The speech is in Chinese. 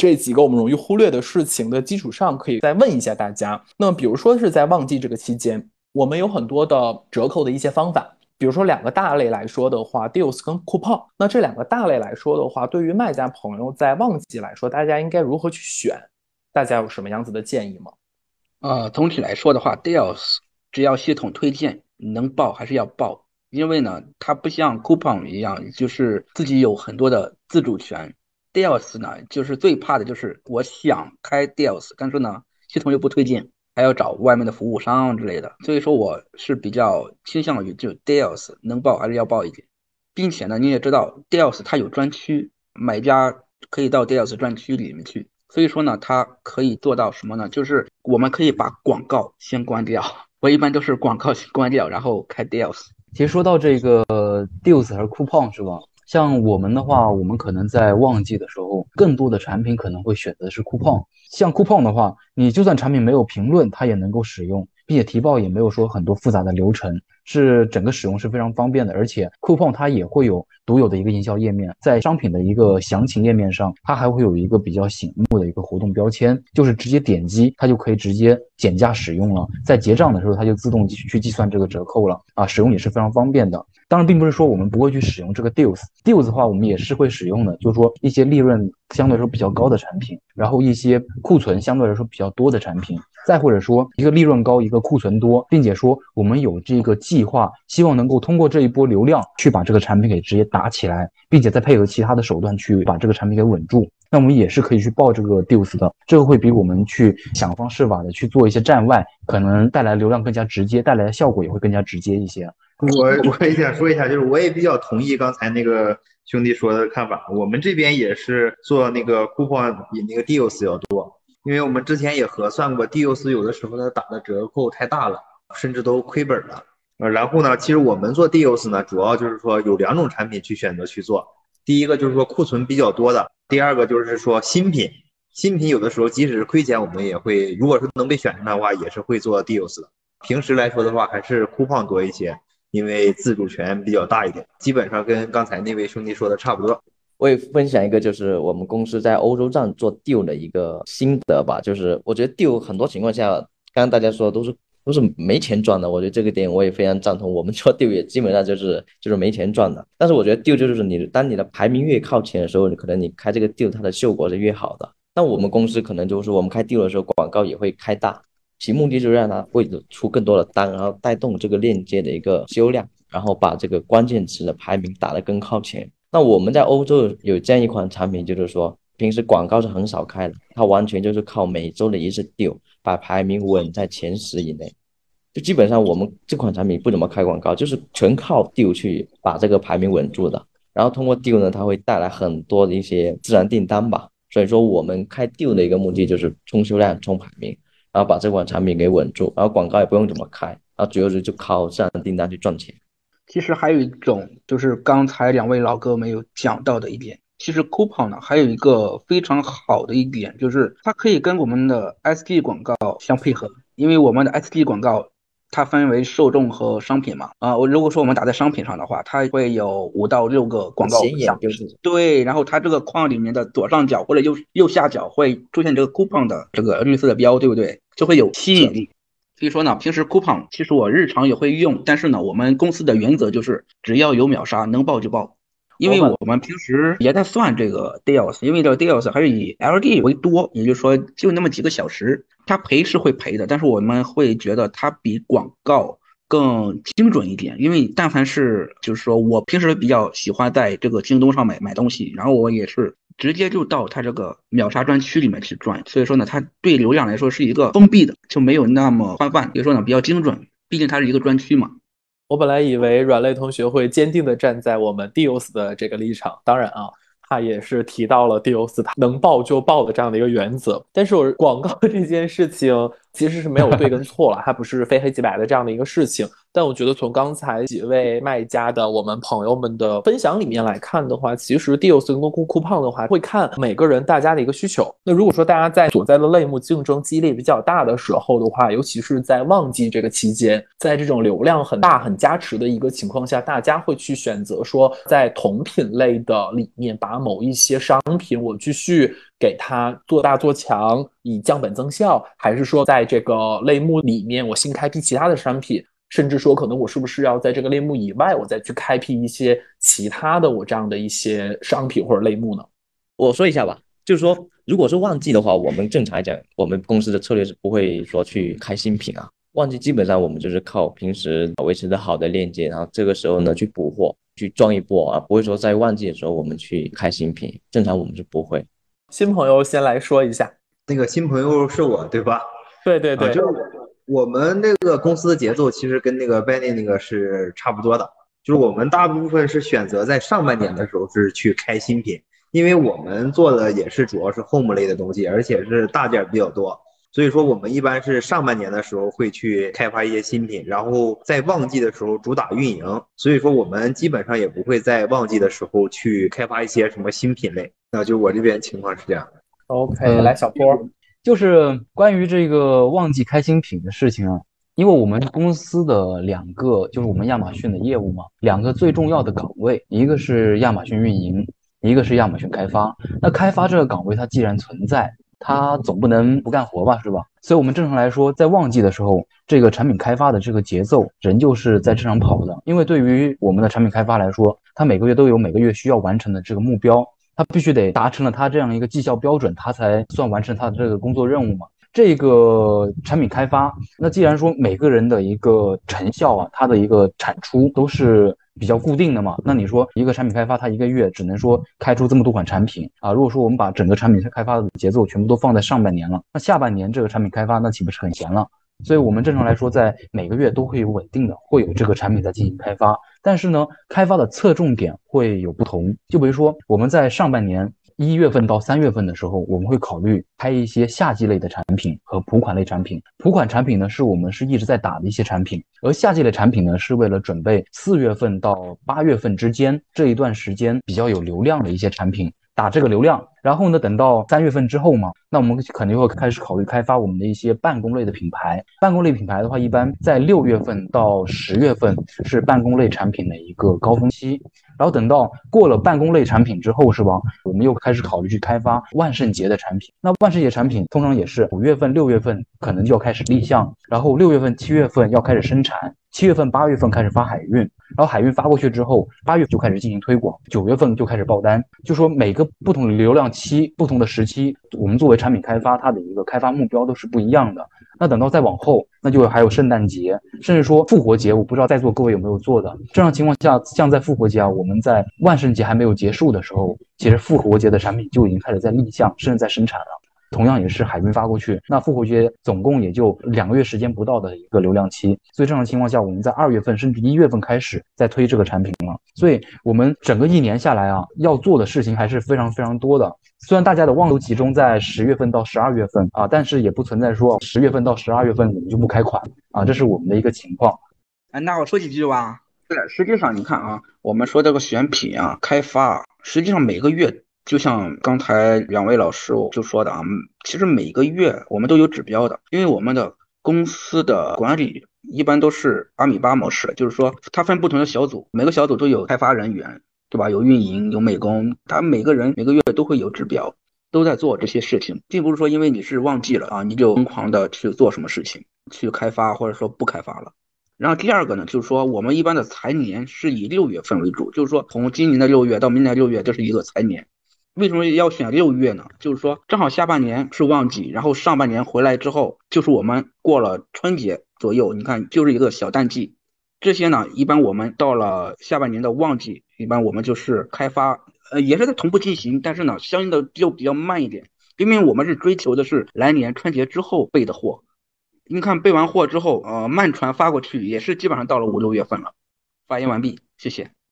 这几个我们容易忽略的事情的基础上，可以再问一下大家。那，比如说是在旺季这个期间，我们有很多的折扣的一些方法。比如说两个大类来说的话，deals 跟 coupon。那这两个大类来说的话，对于卖家朋友在旺季来说，大家应该如何去选？大家有什么样子的建议吗？呃，总体来说的话，deals 只要系统推荐能报还是要报，因为呢，它不像 coupon 一样，就是自己有很多的自主权。Deals 呢，就是最怕的就是我想开 deals，但是呢，系统又不推荐，还要找外面的服务商之类的。所以说，我是比较倾向于就 deals 能报还是要报一点，并且呢，你也知道 deals 它有专区，买家可以到 deals 专区里面去。所以说呢，它可以做到什么呢？就是我们可以把广告先关掉。我一般都是广告先关掉，然后开 deals。其实说到这个 deals 还是 coupon 是吧？像我们的话，我们可能在旺季的时候，更多的产品可能会选择是 coupon。像 coupon 的话，你就算产品没有评论，它也能够使用，并且提报也没有说很多复杂的流程，是整个使用是非常方便的。而且 coupon 它也会有独有的一个营销页面，在商品的一个详情页面上，它还会有一个比较醒目的一个活动标签，就是直接点击它就可以直接减价使用了，在结账的时候它就自动去计算这个折扣了啊，使用也是非常方便的。当然，并不是说我们不会去使用这个 deals，deals 的话，我们也是会使用的。就是说，一些利润相对来说比较高的产品，然后一些库存相对来说比较多的产品，再或者说一个利润高，一个库存多，并且说我们有这个计划，希望能够通过这一波流量去把这个产品给直接打起来，并且再配合其他的手段去把这个产品给稳住，那我们也是可以去报这个 deals 的。这个会比我们去想方设法的去做一些站外，可能带来流量更加直接，带来的效果也会更加直接一些。我我也想说一下，就是我也比较同意刚才那个兄弟说的看法。我们这边也是做那个 coupon 比那个 deals 要多，因为我们之前也核算过，Dios 有的时候它打的折扣太大了，甚至都亏本了。呃，然后呢，其实我们做 Dios 呢，主要就是说有两种产品去选择去做。第一个就是说库存比较多的，第二个就是说新品。新品有的时候即使是亏钱，我们也会，如果说能被选上的话，也是会做 deals 的。平时来说的话，还是 coupon 多一些。因为自主权比较大一点，基本上跟刚才那位兄弟说的差不多。我也分享一个，就是我们公司在欧洲站做 deal 的一个心得吧。就是我觉得 deal 很多情况下，刚刚大家说都是都是没钱赚的。我觉得这个点我也非常赞同。我们做 deal 也基本上就是就是没钱赚的。但是我觉得 deal 就是你当你的排名越靠前的时候，你可能你开这个 deal 它的效果是越好的。那我们公司可能就是我们开 deal 的时候，广告也会开大。其目的就是让它会出更多的单，然后带动这个链接的一个销量，然后把这个关键词的排名打得更靠前。那我们在欧洲有这样一款产品，就是说平时广告是很少开的，它完全就是靠每周的一次 due 把排名稳在前十以内。就基本上我们这款产品不怎么开广告，就是全靠 due 去把这个排名稳住的。然后通过 due 呢，它会带来很多的一些自然订单吧。所以说我们开 due 的一个目的就是冲销量、冲排名。然后把这款产品给稳住，然后广告也不用怎么开，然后主要是就靠这样的订单去赚钱。其实还有一种就是刚才两位老哥没有讲到的一点，其实 coupon 呢还有一个非常好的一点，就是它可以跟我们的 SD 广告相配合，因为我们的 SD 广告。它分为受众和商品嘛？啊，我如果说我们打在商品上的话，它会有五到六个广告项，对，然后它这个框里面的左上角或者右右下角会出现这个 coupon 的这个绿色的标，对不对？就会有吸引力。所以说呢，平时 coupon 其实我日常也会用，但是呢，我们公司的原则就是只要有秒杀，能报就报。因为我们平时也在算这个 deals，因为这个 deals 还是以 LD 为多，也就是说就那么几个小时，它赔是会赔的，但是我们会觉得它比广告更精准一点。因为但凡是就是说我平时比较喜欢在这个京东上买买东西，然后我也是直接就到它这个秒杀专区里面去转，所以说呢，它对流量来说是一个封闭的，就没有那么宽泛，所以说呢比较精准，毕竟它是一个专区嘛。我本来以为软类同学会坚定的站在我们 Dios 的这个立场，当然啊，他也是提到了 Dios 他能报就报的这样的一个原则。但是我广告这件事情其实是没有对跟错了，它不是非黑即白的这样的一个事情。但我觉得从刚才几位卖家的我们朋友们的分享里面来看的话，其实 deals 跟酷酷胖的话，会看每个人大家的一个需求。那如果说大家在所在的类目竞争激烈比较大的时候的话，尤其是在旺季这个期间，在这种流量很大、很加持的一个情况下，大家会去选择说，在同品类的里面把某一些商品我继续给它做大做强，以降本增效，还是说在这个类目里面我新开辟其他的商品？甚至说，可能我是不是要在这个类目以外，我再去开辟一些其他的我这样的一些商品或者类目呢？我说一下吧，就是说，如果是旺季的话，我们正常来讲，我们公司的策略是不会说去开新品啊。旺季基本上我们就是靠平时维持的好的链接，然后这个时候呢去补货，去赚一波啊，不会说在旺季的时候我们去开新品。正常我们是不会。新朋友先来说一下，那个新朋友是我对吧？对对对，就是我。我们那个公司的节奏其实跟那个 Benny 那个是差不多的，就是我们大部分是选择在上半年的时候是去开新品，因为我们做的也是主要是 home 类的东西，而且是大件比较多，所以说我们一般是上半年的时候会去开发一些新品，然后在旺季的时候主打运营，所以说我们基本上也不会在旺季的时候去开发一些什么新品类。那就我这边情况是这样的。OK，来小波。就是关于这个旺季开新品的事情啊，因为我们公司的两个就是我们亚马逊的业务嘛，两个最重要的岗位，一个是亚马逊运营，一个是亚马逊开发。那开发这个岗位它既然存在，它总不能不干活吧，是吧？所以我们正常来说，在旺季的时候，这个产品开发的这个节奏仍旧是在正常跑的，因为对于我们的产品开发来说，它每个月都有每个月需要完成的这个目标。他必须得达成了他这样一个绩效标准，他才算完成他的这个工作任务嘛。这个产品开发，那既然说每个人的一个成效啊，他的一个产出都是比较固定的嘛，那你说一个产品开发，他一个月只能说开出这么多款产品啊？如果说我们把整个产品开发的节奏全部都放在上半年了，那下半年这个产品开发那岂不是很闲了？所以我们正常来说，在每个月都会有稳定的会有这个产品在进行开发，但是呢，开发的侧重点会有不同。就比如说，我们在上半年一月份到三月份的时候，我们会考虑开一些夏季类的产品和普款类产品。普款产品呢，是我们是一直在打的一些产品，而夏季类产品呢，是为了准备四月份到八月份之间这一段时间比较有流量的一些产品。打这个流量，然后呢，等到三月份之后嘛，那我们肯定会开始考虑开发我们的一些办公类的品牌。办公类品牌的话，一般在六月份到十月份是办公类产品的一个高峰期。然后等到过了办公类产品之后，是吧？我们又开始考虑去开发万圣节的产品。那万圣节产品通常也是五月份、六月份可能就要开始立项，然后六月份、七月份要开始生产。七月份、八月份开始发海运，然后海运发过去之后，八月就开始进行推广，九月份就开始爆单。就说每个不同的流量期、不同的时期，我们作为产品开发，它的一个开发目标都是不一样的。那等到再往后，那就还有圣诞节，甚至说复活节，我不知道在座各位有没有做的。这样情况下，像在复活节啊，我们在万圣节还没有结束的时候，其实复活节的产品就已经开始在立项，甚至在生产了。同样也是海运发过去，那复活节总共也就两个月时间不到的一个流量期，所以正常情况下，我们在二月份甚至一月份开始在推这个产品了。所以我们整个一年下来啊，要做的事情还是非常非常多的。虽然大家的望都集中在十月份到十二月份啊，但是也不存在说十月份到十二月份我们就不开款啊，这是我们的一个情况。哎，那我说几句吧。对，实际上你看啊，我们说这个选品啊、开发，实际上每个月。就像刚才两位老师我就说的啊，其实每个月我们都有指标的，因为我们的公司的管理一般都是阿米巴模式，就是说它分不同的小组，每个小组都有开发人员，对吧？有运营，有美工，他每个人每个月都会有指标，都在做这些事情，并不是说因为你是旺季了啊，你就疯狂的去做什么事情，去开发或者说不开发了。然后第二个呢，就是说我们一般的财年是以六月份为主，就是说从今年的六月到明年六月，这是一个财年。为什么要选六月呢？就是说，正好下半年是旺季，然后上半年回来之后，就是我们过了春节左右，你看就是一个小淡季。这些呢，一般我们到了下半年的旺季，一般我们就是开发，呃，也是在同步进行，但是呢，相应的就比较慢一点，因为我们是追求的是来年春节之后备的货。你看备完货之后，呃，慢船发过去也是基本上到了五六月份了。发言完毕，谢谢。